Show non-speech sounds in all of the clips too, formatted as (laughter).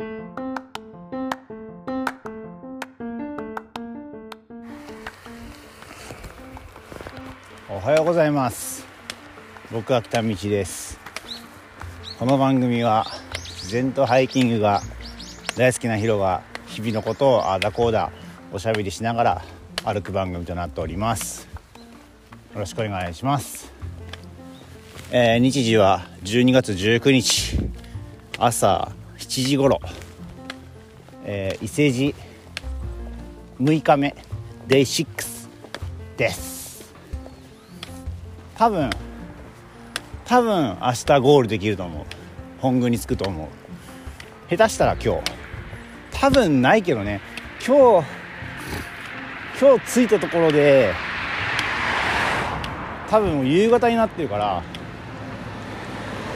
おはようございます。僕は北道です。この番組は自然とハイキングが大好きなヒロが日々のことをあだこうだおしゃべりしながら歩く番組となっております。よろしくお願いします、えー日時は12月19日。朝7時頃、えー伊勢路6日目デイ6です。多分多分明日ゴールできると思う。本宮に着くと思う。下手したら今日。多分ないけどね。今日今日着いたところで多分夕方になってるから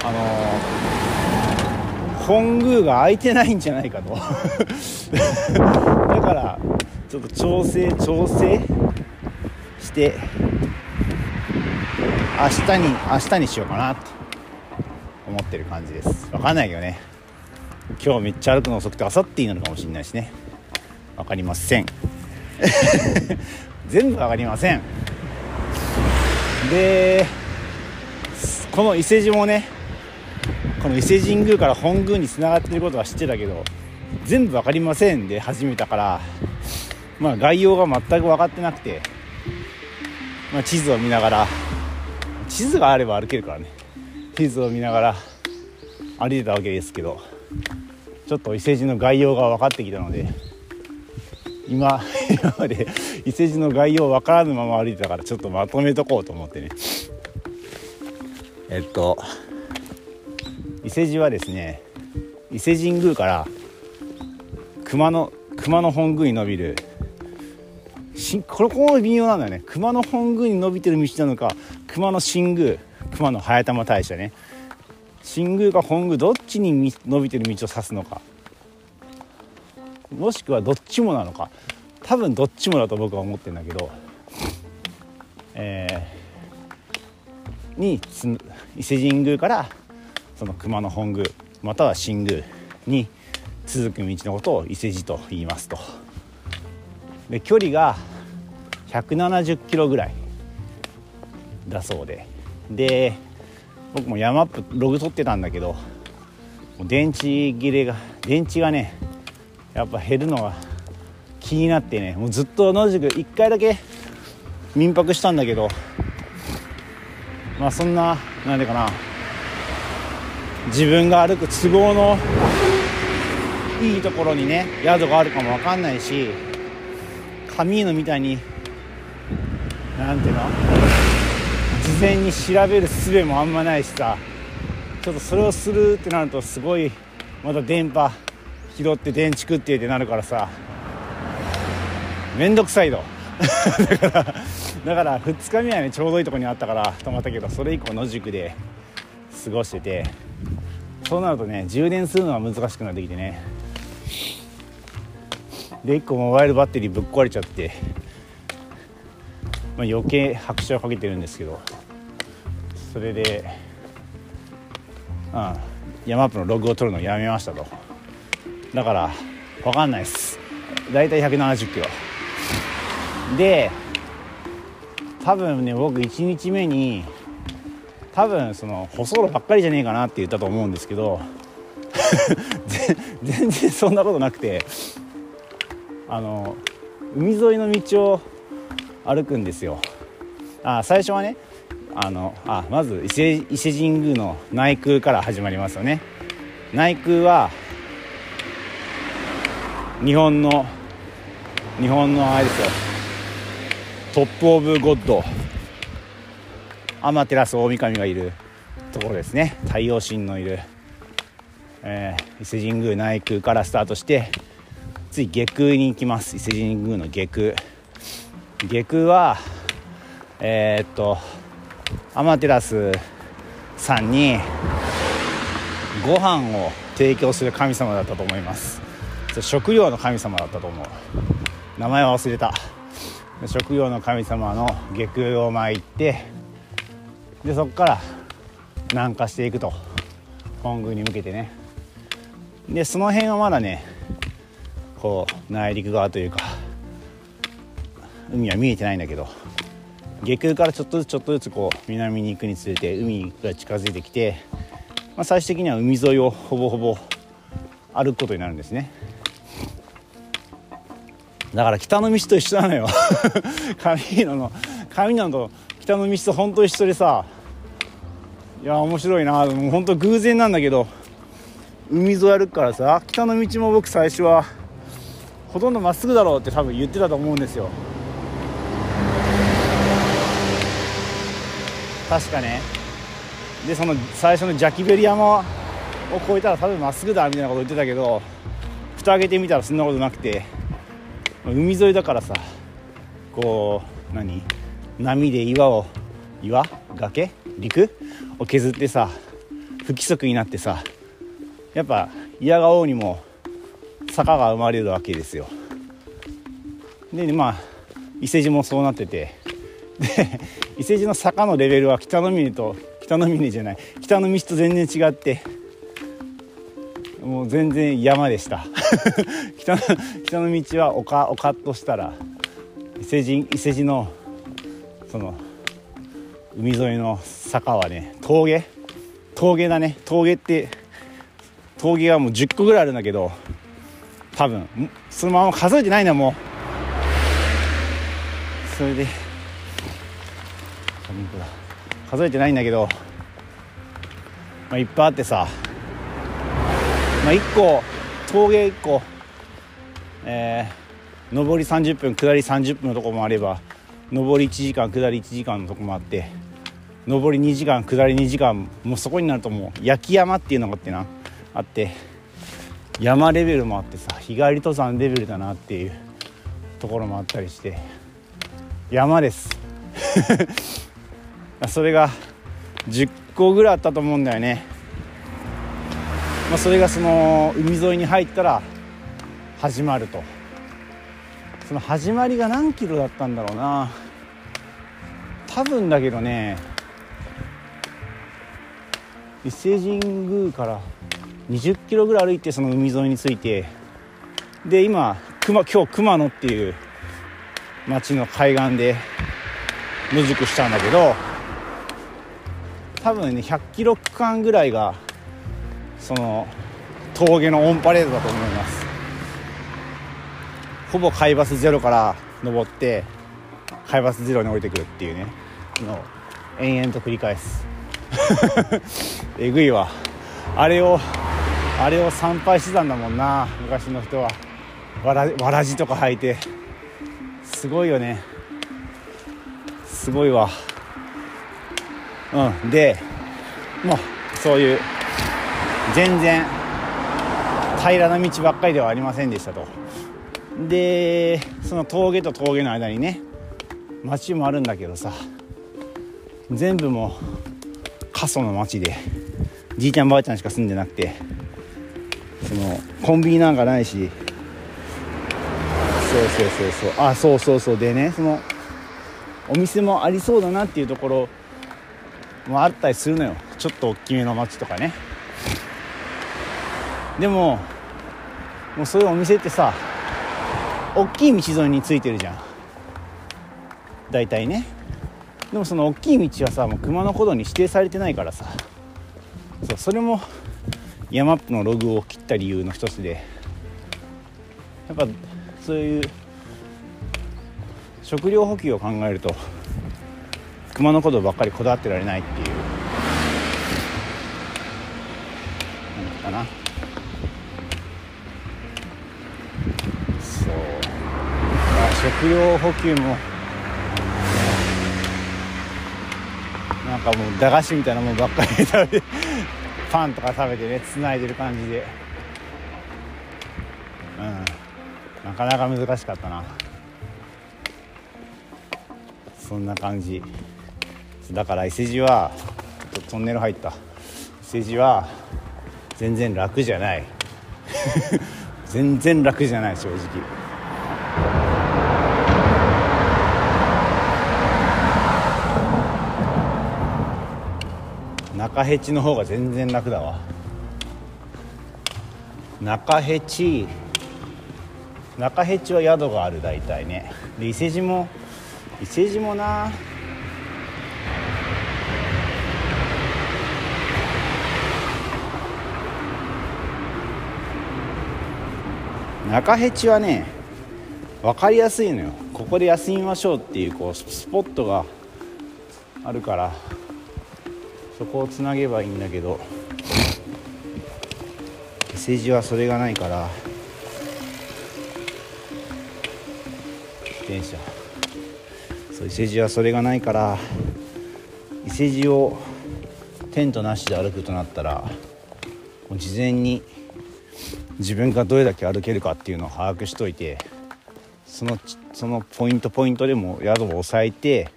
あのー本宮が空いてないんじゃないかと。(laughs) だからちょっと調整調整して明日に明日にしようかなって思ってる感じです。分かんないけどね。今日めっちゃ歩くの遅くて明後日になるかもしれないしね。分かりません。(laughs) 全部分かりません。でこの伊勢路もねこの伊勢神宮から本宮につながってることは知ってたけど全部分かりませんで始めたからまあ概要が全く分かってなくて、まあ、地図を見ながら地図があれば歩けるからね。地図を見ながら歩いてたわけですけどちょっと伊勢路の概要が分かってきたので今 (laughs) 今まで伊勢路の概要分からぬまま歩いてたからちょっとまとめとこうと思ってね。えっと伊勢路はですね伊勢神宮から熊野熊野本宮に伸びるしこれここも微妙なんだよね。熊野本宮に伸びてる道なのか熊野新宮熊野早玉大社ね。新宮か本宮どっちにみ伸びてる道を指すのか。もしくはどっちもなのか。多分どっちもだと僕は思ってるんだけどえーにつ伊勢神宮からその熊野本宮または新宮に続く道のことを伊勢路と言いますと。で距離が170キロぐらいだそうで。で僕も山アップログ撮ってたんだけど電池切れが電池がねやっぱ減るのが気になってねもうずっと野宿1回だけ民泊したんだけどまあそんななんでかな。自分が歩く都合のいいところにね宿があるかも分かんないしカミーノみたいになんていうの？事前に調べる術もあんまないしさちょっとそれをするってなるとすごいまた電波拾って電池食ってってなるからさめんどくさいと。(laughs) だからだから2日目はねちょうどいいとこにあったから泊まったけどそれ以降野宿で過ごしてて。そうなるとね充電するのは難しくなってきてね。で1個モバイルバッテリーぶっ壊れちゃって、まあ、余計拍車をかけてるんですけどそれで、うん、山アップのログを取るのやめましたと。だから分かんないです。大体170キロ。で多分ね僕1日目に多分その舗装路ばっかりじゃねえかなって言ったと思うんですけど (laughs) 全然そんなことなくてあの海沿いの道を歩くんですよ。あ最初はねあのあまず伊勢伊勢神宮の内宮から始まりますよね。内宮は日本の日本のあれですよ。トップ・オブ・ゴッド。アマテラス大神がいるところですね。太陽神のいる、えー伊勢神宮内宮からスタートして次下空に行きます。伊勢神宮の下空下空はえーっとアマテラスさんにご飯を提供する神様だったと思います。食料の神様だったと思う。名前は忘れた。食料の神様の下空を参ってでそこから南下していくと。本宮に向けてね。でその辺はまだねこう内陸側というか海は見えてないんだけど下空からちょっとずつちょっとずつこう南に行くにつれて海が近づいてきて、まあ、最終的には海沿いをほぼほぼ歩くことになるんですね。だから北の道と一緒なのよ。(laughs) 上野の上野と北の道と本当一緒でさいや面白いな。もう本当偶然なんだけど海沿い歩くからさ北の道も僕最初はほとんどまっすぐだろうって多分言ってたと思うんですよ。確かね。でその最初のジャキベリ山を越えたら多分まっすぐだみたいなこと言ってたけど蓋開けてみたらそんなことなくて海沿いだからさこう何？波で岩を岩？崖？陸？を削ってさ不規則になってさやっぱ嫌がおうにも坂が生まれるわけですよ。でまあ伊勢路もそうなってて。で伊勢路の坂のレベルは北の峰と北の峰じゃない。北の道と全然違って。もう全然山でした。(laughs) 北の北の道は丘丘としたら伊勢路伊勢路のその海沿いの坂はね峠？峠だね。峠って峠がもう10個ぐらいあるんだけど多分そのまま数えてないんだもうそれで数えてないんだけど、まあ、いっぱいあってさ、まあ、1個峠1個えー、上り30分下り30分のとこもあれば上り1時間下り1時間のとこもあって上り2時間下り2時間もうそこになるともう焼き山っていうのがあってなあって山レベルもあってさ日帰り登山レベルだなっていうところもあったりして山です。(laughs) それが10個ぐらいあったと思うんだよね、まあ、それがその海沿いに入ったら始まると。その始まりが何キロだったんだろうな。多分だけどね伊勢神宮から20キロぐらい歩いてその海沿いに着いてで今熊今日熊野っていう町の海岸で野宿したんだけど多分ね100キロ区間ぐらいがその峠のオンパレードだと思います。ほぼ海抜ゼロから登って海抜ゼロに降りてくるっていうね。のを延々と繰り返す。(laughs) えぐいわ。あれをあれを参拝してたんだもんな昔の人は。わらわらじとか履いて。すごいよね。すごいわ。うん。でもうそういう全然平らな道ばっかりではありませんでしたと。でその峠と峠の間にね町もあるんだけどさ。全部も過疎の町でじいちゃんばあちゃんしか住んでなくてそのコンビニなんかないしそうそうそうそう。あそうそうそう。でねそのお店もありそうだなっていうところもあったりするのよ。ちょっと大きめの街とかね。でももうそういうお店ってさ大きい道沿いについてるじゃん。大体ね。でもその大きい道はさもう熊野古道に指定されてないからさ。そうそれもヤマップのログを切った理由の一つで。やっぱそういう食料補給を考えると熊野古道ばっかりこだわってられないっていう。何かな。そう。あ食料補給もなんかもう駄菓子みたいなもんばっかり食べてパンとか食べてねつないでる感じで。うん。なかなか難しかったな。そんな感じ。だから伊勢路はトンネル入った。伊勢路は全然楽じゃない。(laughs) 全然楽じゃない正直。中ヘチの方が全然楽だわ。中辺地中辺地は宿がある大体ね。で伊勢路も。伊勢路もな。中辺地はね分かりやすいのよ。ここで休みましょうっていうこうスポットがあるから。そこをつなげばいいんだけど。伊勢路はそれがないから。電車。そう伊勢路はそれがないから。伊勢路をテントなしで歩くとなったらもう事前に自分がどれだけ歩けるかっていうのを把握しといてそのそのポイントポイントでも宿を押さえて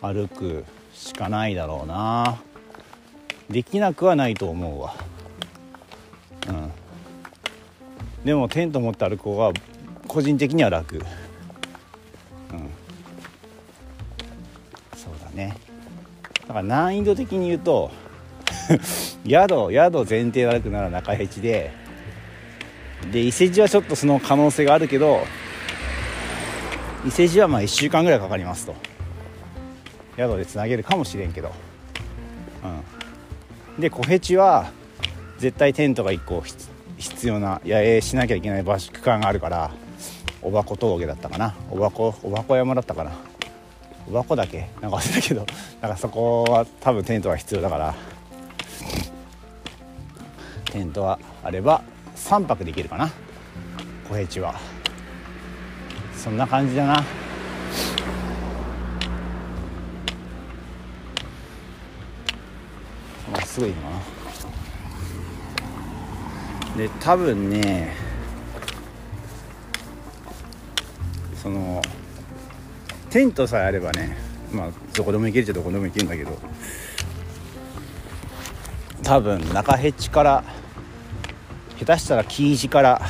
歩く。しかないだろうな。できなくはないと思うわ。うん。でもテント持って歩く方が個人的には楽。うん。そうだね。だから難易度的に言うと (laughs) 宿宿前提で歩くなら中辺地でで伊勢路はちょっとその可能性があるけど伊勢路はまあ1週間ぐらいかかりますと。宿でつなげるかもしれんけど。うん。で小辺地は絶対テントが1個必要な野営しなきゃいけない場所区間があるからおばこ峠だったかな。おばこおばこ山だったかな。おばこだけ。なんか忘れたけど (laughs) だからそこは多分テントが必要だから。テントはあれば3泊できるかな。小平地は。そんな感じだなまっすぐいな。で多分ねそのテントさえあればねまあどこでも行けるっちゃどこでも行けるんだけど多分中辺地から下手したら紀伊寺から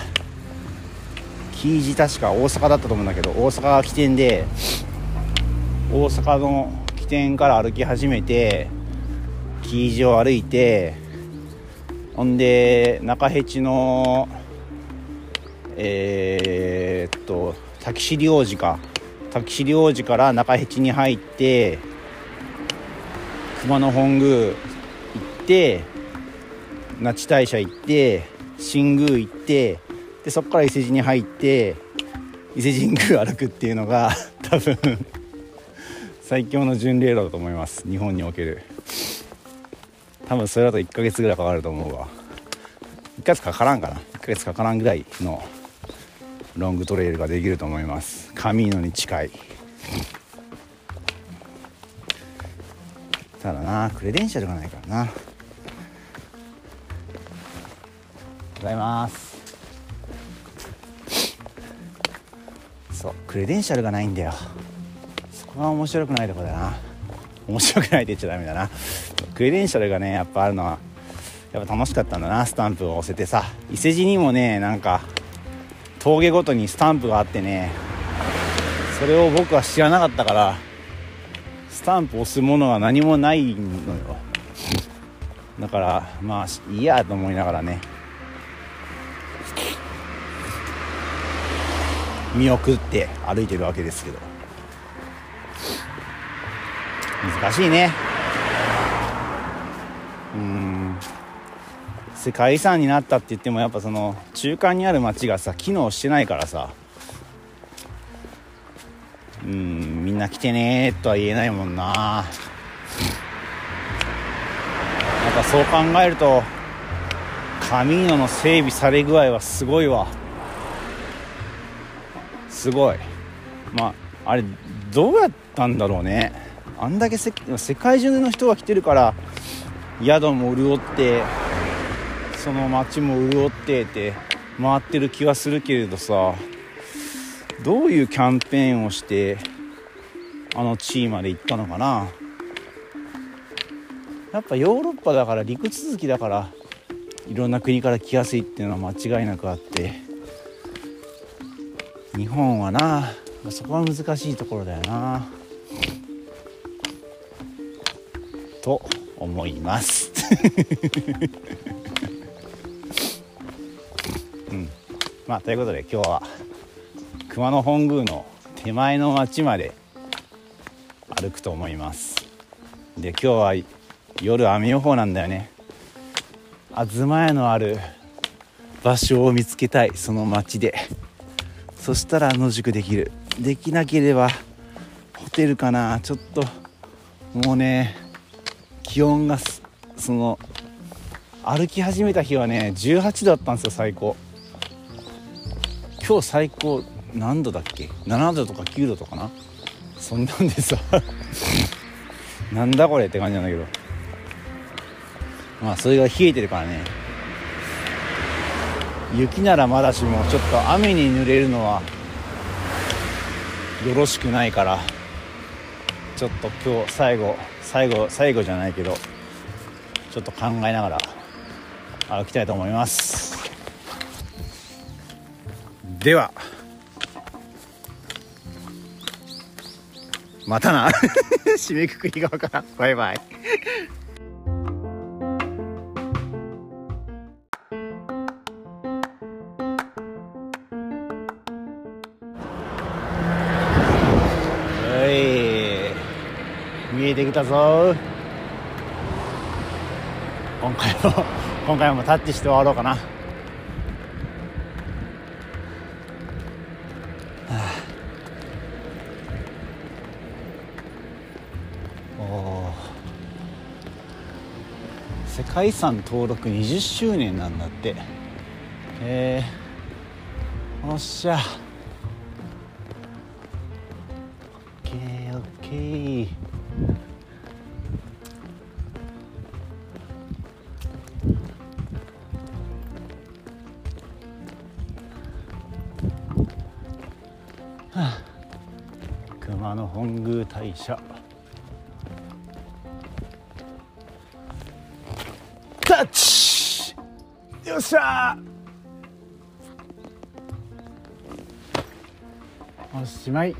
紀伊寺確か大阪だったと思うんだけど大阪が起点で大阪の起点から歩き始めて紀伊寺を歩いてほんで中辺地のえー、っと滝尻王子か滝尻王子から中辺地に入って熊野本宮行って那智大社行って新宮行ってでそこから伊勢路に入って伊勢神宮歩くっていうのが多分最強の巡礼路だと思います日本における多分それだと1ヶ月ぐらいかかると思うわ。1ヶ月かからんかな。1ヶ月かからんぐらいのロングトレイルができると思います。カミーノに近い。ただなクレデンシャルがないからな。ございます。そうクレデンシャルがないんだよ。そこが面白くないとこだな。面白くないって言っちゃダメだな。クレデンシャルがねやっぱあるのはやっぱ楽しかったんだなスタンプを押せてさ。伊勢路にもねなんか峠ごとにスタンプがあってねそれを僕は知らなかったからスタンプ押すものが何もないのよ。だからまあいいやと思いながらね。見送って歩いてるわけですけど。難しいね。うん。世界遺産になったって言ってもやっぱその中間にある町がさ機能してないからさ。うんみんな来てねとは言えないもんな。やっぱそう考えるとカミーノの整備され具合はすごいわ。すごい。まああれどうやったんだろうね。あんだけ世界中の人が来てるから宿も潤ってその街も潤ってって回ってる気はするけれどさどういうキャンペーンをしてあの地位まで行ったのかな。やっぱヨーロッパだから陸続きだからいろんな国から来やすいっていうのは間違いなくあって日本はなそこは難しいところだよな。と。思います。(laughs) うん。まあということで今日は熊野本宮の手前の町まで歩くと思います。で今日は夜雨予報なんだよね。東屋のある場所を見つけたいその町で。そしたら野宿できる。できなければホテルかな。ちょっともうね気温がその歩き始めた日はね18度だったんですよ最高。今日最高何度だっけ？7度とか9度とかな？そんなんでさ (laughs) なんだこれって感じなんだけど。まあそれが冷えてるからね。雪ならまだしもちょっと雨に濡れるのはよろしくないから。ちょっと今日最後最後最後じゃないけどちょっと考えながら歩きたいと思います。ではまたな。(laughs) 締めくくり側からん。バイバイ。見えてきたぞ。今回も (laughs) 今回もタッチして終わろうかな、はあ、お世界遺産登録20周年なんだって。えー、おっしゃ。の本宮大社。タッチ！よっしゃ！おしまい。